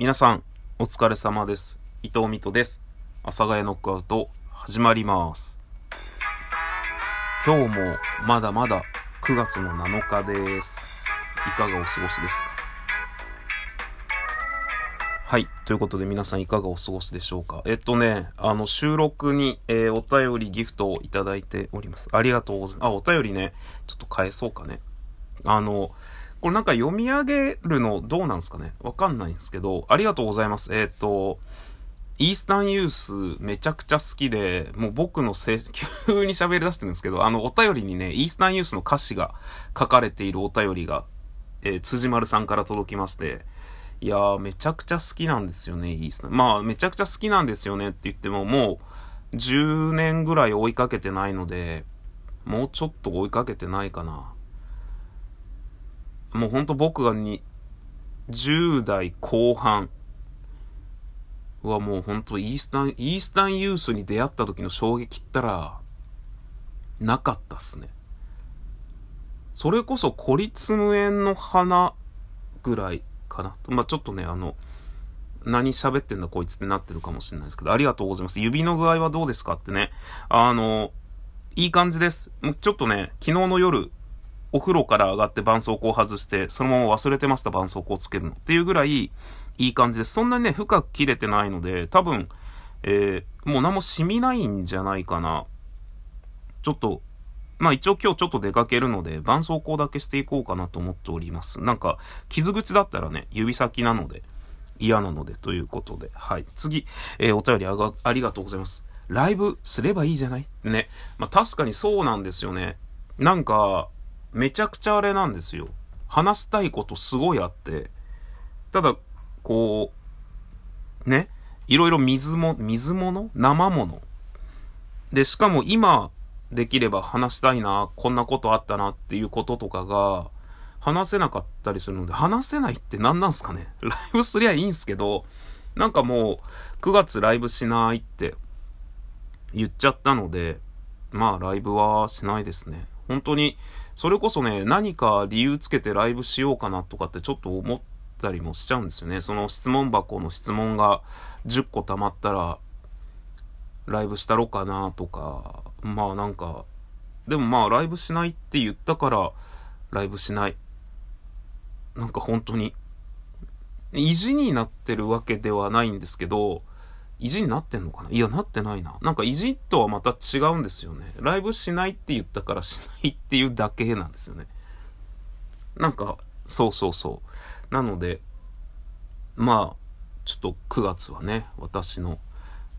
皆さん、お疲れ様です。伊藤美斗です。阿佐ヶ谷ノックアウト、始まります。今日もまだまだ9月の7日です。いかがお過ごしですか？はい。ということで皆さんいかがお過ごしでしょうか？えっとね、あの収録に、えーお便りギフトをいただいております。ありがとうございます。あ、お便りね、ちょっと返そうかね。あの、これなんか読み上げるのどうなんですかね？わかんないんですけど、ありがとうございます。えっ、と、イースタンユースめちゃくちゃ好きで、もう僕のせ、急に喋り出してるんですけど、あの、お便りにね、イースタンユースの歌詞が書かれているお便りが、えー辻丸さんから届きまして、いやー、めちゃくちゃ好きなんですよね、イースタン。まあ、めちゃくちゃ好きなんですよねって言っても、もう、10年ぐらい追いかけてないので、もうちょっと追いかけてないかな。もうほんと僕がに、10代後半はもうほんとイースタン、イースタンユースに出会った時の衝撃ったら、なかったっすね。それこそ孤立無縁の花ぐらいかな。まあちょっとね、あの、何喋ってんだこいつってなってるかもしれないですけど、ありがとうございます。指の具合はどうですかってね。あの、いい感じです。もうちょっとね、昨日の夜、お風呂から上がって絆創膏を外して、そのまま忘れてました絆創膏をつけるの。っていうぐらい、いい感じです。そんなにね、深く切れてないので、多分、えー、もう何も染みないんじゃないかな。ちょっと、まあ一応今日ちょっと出かけるので、絆創膏だけしていこうかなと思っております。なんか、傷口だったらね、指先なので、嫌なので、ということで。はい。次、えーお便りあがありがとうございます。ライブすればいいじゃない？ね。まあ確かにそうなんですよね。なんか、めちゃくちゃあれなんですよ。話したいことすごいあって。ただ、こう、ね。いろいろ水も、水物？生物？で、しかも今できれば話したいな、こんなことあったなっていうこととかが、話せなかったりするので、話せないって何なんすかね？ライブすりゃいいんすけど、なんかもう、9月ライブしないって言っちゃったので、まあライブはしないですね。本当に、それこそね、何か理由つけてライブしようかなとかってちょっと思ったりもしちゃうんですよね。その質問箱の質問が10個溜まったら、ライブしたろかなとか、まあなんか、でもまあライブしないって言ったから、ライブしない。なんか本当に、意地になってるわけではないんですけど、意地になってんのかな？いや、なってないな。なんか意地とはまた違うんですよね。ライブしないって言ったからしないっていうだけなんですよね。なんか、そうそうそう。なので、まあ、ちょっと9月はね、私の、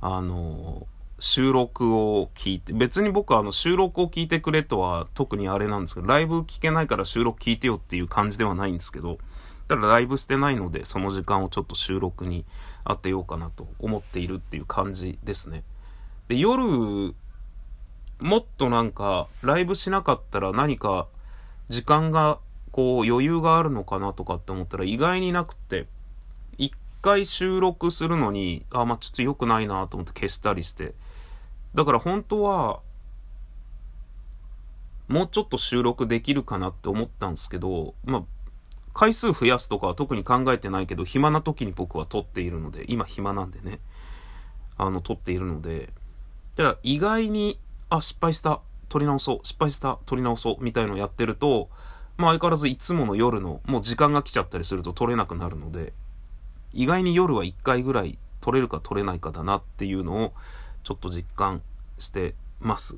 あの収録を聞いて、別に僕はあの収録を聞いてくれとは特にあれなんですけど、ライブ聞けないから収録聞いてよっていう感じではないんですけど、ただライブしてないので、その時間をちょっと収録に当てようかなと思っているっていう感じですね。で、夜、もっとなんか、ライブしなかったら何か、時間が、こう、余裕があるのかなとかって思ったら意外になくて、一回収録するのに、あ、まあ、ちょっと良くないなと思って消したりして。だから本当は、もうちょっと収録できるかなって思ったんですけど、まあ、回数増やすとかは特に考えてないけど、暇な時に僕は撮っているので、今暇なんでね、あの、撮っているので、だから意外に、あ、失敗した、撮り直そう、失敗した、撮り直そう、みたいのをやってると、まあ相変わらずいつもの夜の、もう時間が来ちゃったりすると撮れなくなるので、意外に夜は1回ぐらい撮れるか撮れないかだなっていうのをちょっと実感してます。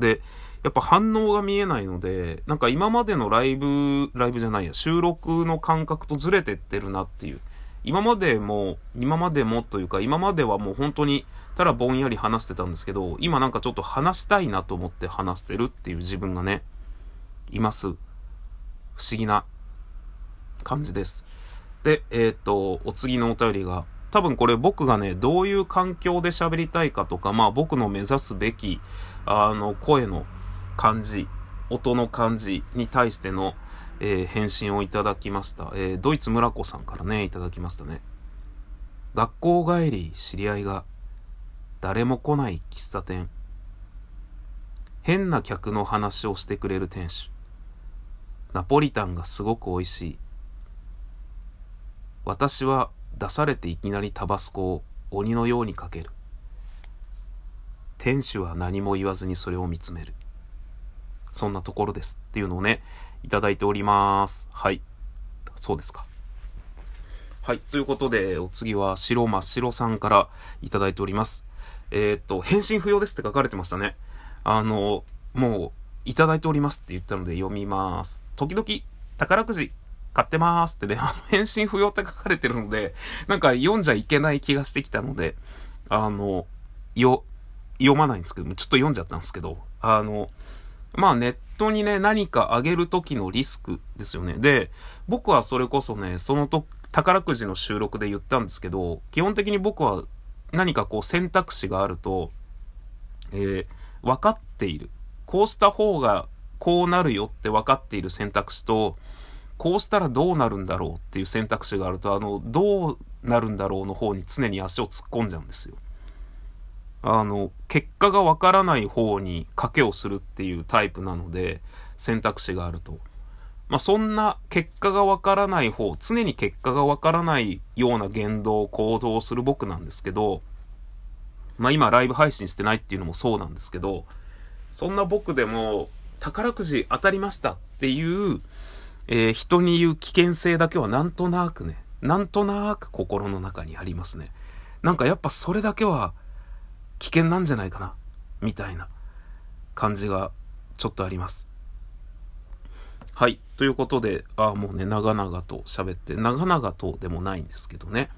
で、やっぱ反応が見えないので、なんか今までのライブ、ライブじゃないや、収録の感覚とずれてってるなっていう。今までも、今までもというか、今まではもう本当に、ただぼんやり話してたんですけど、今なんかちょっと話したいなと思って話してるっていう自分がね、います。不思議な感じです。で、えっ、と、お次のお便りが、多分これ僕がね、どういう環境で喋りたいかとか、まあ僕の目指すべき、あの、声の感じ、音の感じに対しての、えー返信をいただきました。えードイツ村子さんからね、いただきましたね。学校帰り知り合いが、誰も来ない喫茶店。変な客の話をしてくれる店主。ナポリタンがすごく美味しい。私は出されていきなりタバスコを鬼のようにかける。店主は何も言わずにそれを見つめる。そんなところですっていうのをね、いただいております。はい。そうですか。はい。ということで、お次は白真っ白さんからいただいております。えー、っと、返信不要ですって書かれてましたね。あの、もう、いただいておりますって言ったので読みます。時々、宝くじ買ってますってね、返信不要って書かれてるので、なんか読んじゃいけない気がしてきたので、あの、よ、読まないんですけど、ちょっと読んじゃったんですけど、あの、まあネットにね、何か上げる時のリスクですよね。で、僕はそれこそね、そのと、宝くじの収録で言ったんですけど、基本的に僕は何かこう選択肢があると、えー、分かっている。こうした方がこうなるよって分かっている選択肢と、こうしたらどうなるんだろうっていう選択肢があると、あの、どうなるんだろうの方に常に足を突っ込んじゃうんですよ。あの、結果がわからない方に賭けをするっていうタイプなので、選択肢があると。まあ、そんな結果がわからない方、常に結果がわからないような言動、行動をする僕なんですけど、まあ、今ライブ配信してないっていうのもそうなんですけど、そんな僕でも宝くじ当たりましたっていう、えー、人に言う危険性だけはなんとなくね、なんとなく心の中にありますね。なんかやっぱそれだけは危険なんじゃないかな、みたいな感じがちょっとあります。はい。ということで、ああもうね、長々と喋って、長々とでもないんですけどね。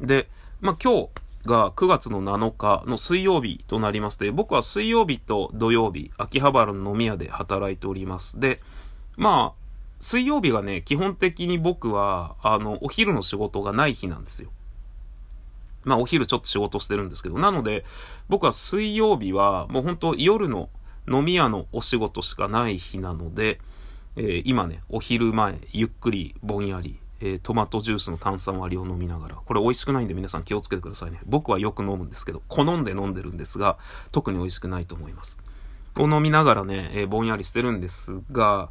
で、まあ今日が9月の7日の水曜日となりまして、僕は水曜日と土曜日、秋葉原の飲み屋で働いております。で、まあ、水曜日がね、基本的に僕は、あの、お昼の仕事がない日なんですよ。まあお昼ちょっと仕事してるんですけど、なので僕は水曜日はもう本当夜の飲み屋のお仕事しかない日なので、えー、今ね、お昼前、ゆっくりぼんやり、えー、トマトジュースの炭酸割りを飲みながら、これ美味しくないんで皆さん気をつけてくださいね。僕はよく飲むんですけど、好んで飲んでるんですが、特に美味しくないと思います。を飲みながらね、えー、ぼんやりしてるんですが、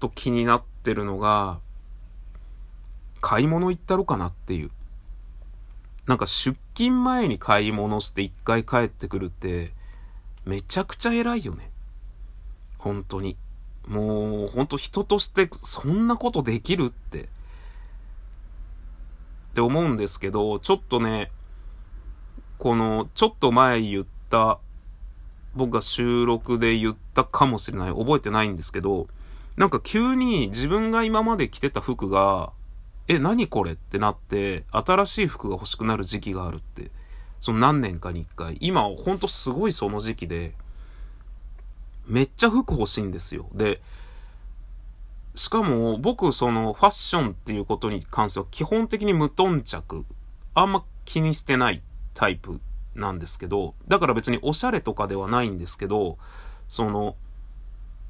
と気になってるのが、買い物行ったろかなっていう。なんか出勤前に買い物して一回帰ってくるって、めちゃくちゃ偉いよね。本当に。もう、本当人としてそんなことできるって。って思うんですけど、ちょっとね、この、ちょっと前言った、僕が収録で言ったかもしれない。覚えてないんですけど、なんか急に自分が今まで着てた服が、え、何これってなって、新しい服が欲しくなる時期があるって。その何年かに一回。今、ほんとすごいその時期で、めっちゃ服欲しいんですよ。で、しかも僕そのファッションっていうことに関しては基本的に無頓着。あんま気にしてないタイプなんですけど、だから別におしゃれとかではないんですけど、その、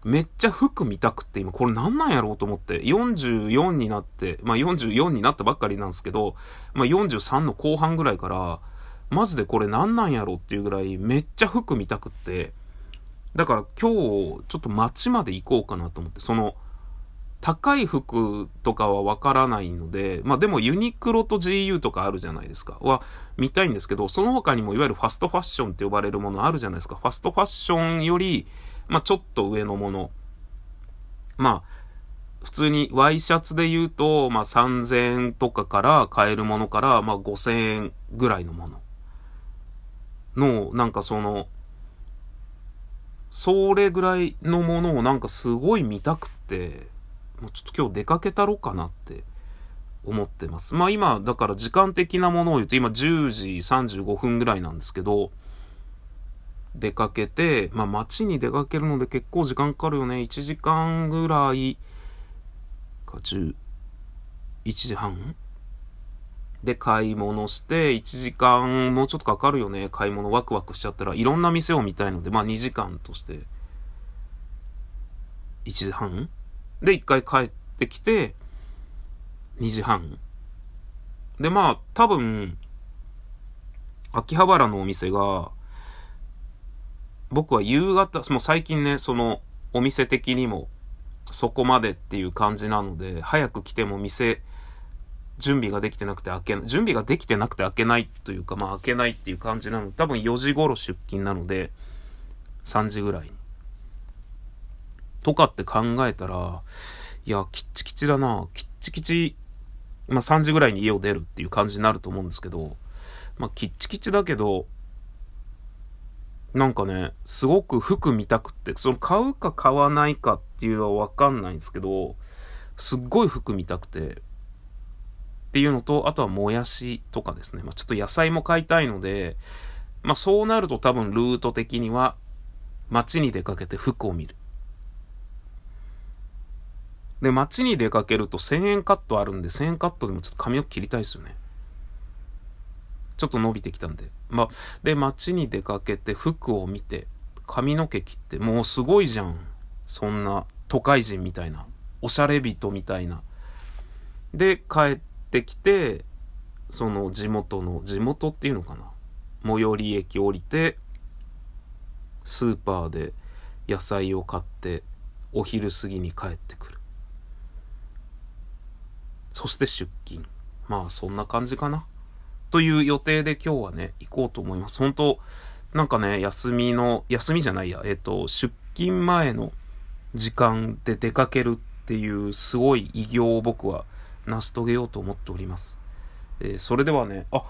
めっちゃ服見たくって今これなんなんやろうと思って44になってまあ44になったばっかりなんですけどまあ43の後半ぐらいからマジでこれなんなんやろうっていうぐらいめっちゃ服見たくってだから今日ちょっと街まで行こうかなと思ってその高い服とかはわからないので、まあでもユニクロと GU とかあるじゃないですか。は見たいんですけど、その他にもいわゆるファストファッションって呼ばれるものあるじゃないですか。ファストファッションより、まあ、ちょっと上のもの。まあ、普通にワイシャツで言うと、まあ、3000円とかから買えるものから、まあ、5000円ぐらいのもの。の、なんかその、それぐらいのものをなんかすごい見たくて、もうちょっと今日出かけたろかなって思ってます。まあ今、だから時間的なものを言うと今10時35分ぐらいなんですけど、出かけて、まあ街に出かけるので結構時間かかるよね。1時間ぐらいか、10、1時半？で買い物して、1時間もうちょっとかかるよね。買い物ワクワクしちゃったら、いろんな店を見たいので、まあ2時間として、1時半？で1回帰ってきて、2時半。で、まあ多分、秋葉原のお店が、僕は夕方、もう最近ね、そのお店的にもそこまでっていう感じなので、早く来ても店準備ができてなくて開けない、準備ができてなくて開けないというか、まあ開けないっていう感じなので。多分4時頃出勤なので、3時ぐらいに。とかって考えたら、いや、キッチキチだな。キッチキチ、まあ3時ぐらいに家を出るっていう感じになると思うんですけど、まあキッチキチだけど、なんかね、すごく服見たくって、その買うか買わないかっていうのはわかんないんですけど、すっごい服見たくて、っていうのと、あとはもやしとかですね。まあ、ちょっと野菜も買いたいので、まあそうなると多分ルート的には、街に出かけて服を見る。で、街に出かけると1000円カットあるんで、1000円カットでもちょっと髪を切りたいですよね。ちょっと伸びてきたんで。まあ、で、街に出かけて服を見て、髪の毛切って、もうすごいじゃん。そんな都会人みたいな。おしゃれ人みたいな。で、帰ってきて、その地元の、地元っていうのかな。最寄り駅降りて、スーパーで野菜を買って、お昼過ぎに帰ってくる。そして出勤。まあそんな感じかな。という予定で今日はね、行こうと思います。本当なんかね、休みの、休みじゃないや、えっと、出勤前の時間で出かけるっていうすごい偉業を僕は成し遂げようと思っております。えー、それではね、あ、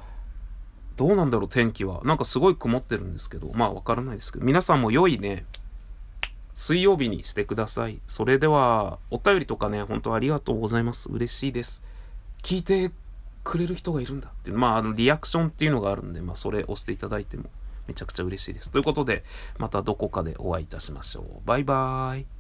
どうなんだろう天気は。なんかすごい曇ってるんですけど、まあわからないですけど、皆さんも良いね、水曜日にしてください。それでは、お便りとかね、本当ありがとうございます。嬉しいです。聞いてくれる人がいるんだっていう、まあ、あの、リアクションっていうのがあるんで、まあ、それ押していただいてもめちゃくちゃ嬉しいです。ということで、またどこかでお会いいたしましょう。バイバーイ。